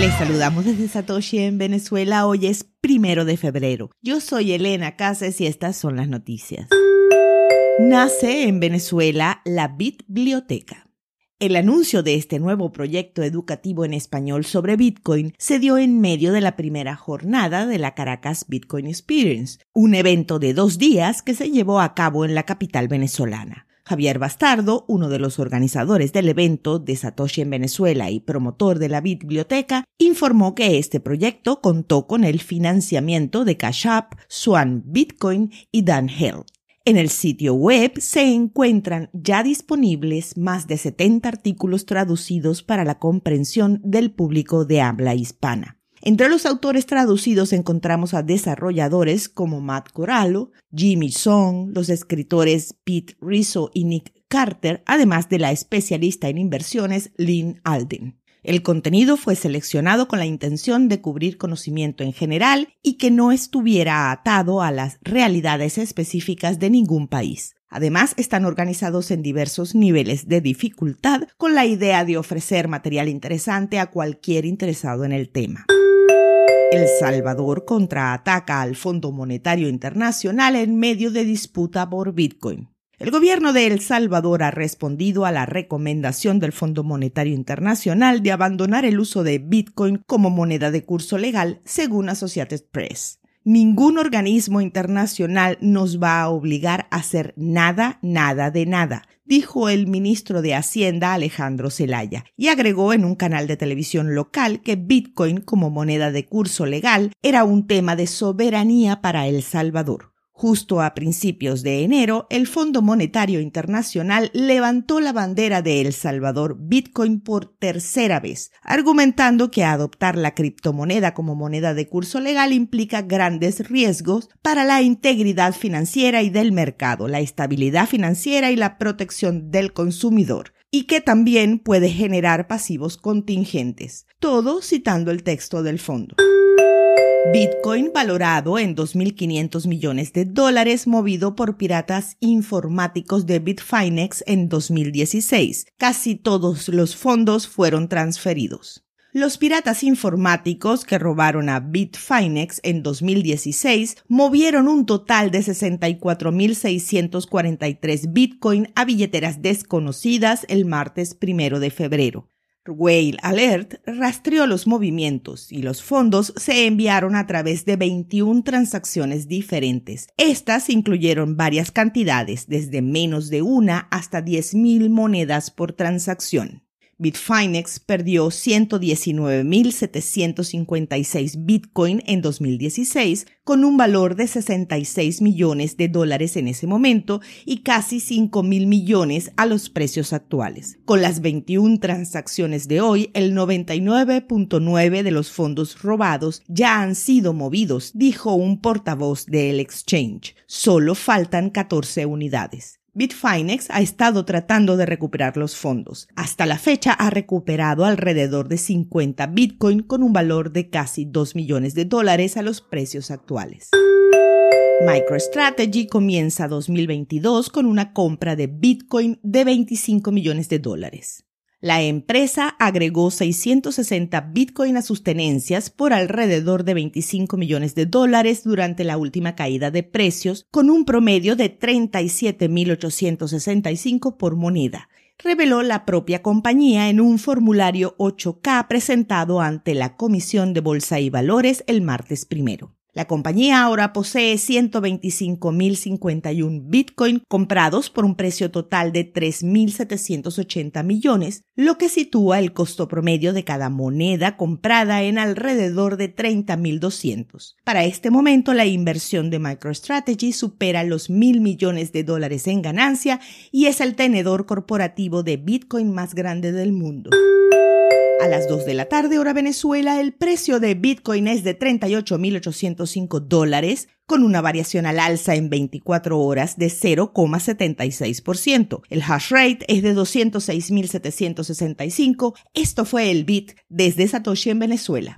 Les saludamos desde Satoshi en Venezuela. Hoy es primero de febrero. Yo soy Elena Casas y estas son las noticias. Nace en Venezuela la Biblioteca. El anuncio de este nuevo proyecto educativo en español sobre Bitcoin se dio en medio de la primera jornada de la Caracas Bitcoin Experience, un evento de dos días que se llevó a cabo en la capital venezolana. Javier Bastardo, uno de los organizadores del evento de Satoshi en Venezuela y promotor de la biblioteca, informó que este proyecto contó con el financiamiento de Cash App, Swan Bitcoin y Dan Hell. En el sitio web se encuentran ya disponibles más de 70 artículos traducidos para la comprensión del público de habla hispana. Entre los autores traducidos encontramos a desarrolladores como Matt Corallo, Jimmy Song, los escritores Pete Rizzo y Nick Carter, además de la especialista en inversiones Lynn Alden. El contenido fue seleccionado con la intención de cubrir conocimiento en general y que no estuviera atado a las realidades específicas de ningún país. Además, están organizados en diversos niveles de dificultad con la idea de ofrecer material interesante a cualquier interesado en el tema. El Salvador contraataca al Fondo Monetario Internacional en medio de disputa por Bitcoin. El gobierno de El Salvador ha respondido a la recomendación del Fondo Monetario Internacional de abandonar el uso de Bitcoin como moneda de curso legal, según Associated Press. Ningún organismo internacional nos va a obligar a hacer nada, nada de nada, dijo el ministro de Hacienda Alejandro Zelaya, y agregó en un canal de televisión local que Bitcoin como moneda de curso legal era un tema de soberanía para El Salvador. Justo a principios de enero, el Fondo Monetario Internacional levantó la bandera de El Salvador Bitcoin por tercera vez, argumentando que adoptar la criptomoneda como moneda de curso legal implica grandes riesgos para la integridad financiera y del mercado, la estabilidad financiera y la protección del consumidor y que también puede generar pasivos contingentes, todo citando el texto del fondo. Bitcoin valorado en 2.500 millones de dólares movido por piratas informáticos de Bitfinex en 2016. Casi todos los fondos fueron transferidos. Los piratas informáticos que robaron a Bitfinex en 2016 movieron un total de 64.643 Bitcoin a billeteras desconocidas el martes primero de febrero. Whale Alert rastreó los movimientos y los fondos se enviaron a través de 21 transacciones diferentes. Estas incluyeron varias cantidades, desde menos de una hasta 10.000 monedas por transacción. Bitfinex perdió 119.756 Bitcoin en 2016, con un valor de 66 millones de dólares en ese momento y casi 5 mil millones a los precios actuales. Con las 21 transacciones de hoy, el 99.9 de los fondos robados ya han sido movidos, dijo un portavoz del exchange. Solo faltan 14 unidades. Bitfinex ha estado tratando de recuperar los fondos. Hasta la fecha ha recuperado alrededor de 50 Bitcoin con un valor de casi 2 millones de dólares a los precios actuales. MicroStrategy comienza 2022 con una compra de Bitcoin de 25 millones de dólares. La empresa agregó 660 Bitcoin a sus tenencias por alrededor de 25 millones de dólares durante la última caída de precios, con un promedio de 37.865 por moneda, reveló la propia compañía en un formulario 8K presentado ante la Comisión de Bolsa y Valores el martes primero. La compañía ahora posee 125.051 Bitcoin comprados por un precio total de 3.780 millones, lo que sitúa el costo promedio de cada moneda comprada en alrededor de 30.200. Para este momento, la inversión de MicroStrategy supera los mil millones de dólares en ganancia y es el tenedor corporativo de Bitcoin más grande del mundo. A las 2 de la tarde, hora Venezuela, el precio de Bitcoin es de 38.805 dólares, con una variación al alza en 24 horas de 0,76%. El hash rate es de 206.765. Esto fue el Bit desde Satoshi en Venezuela.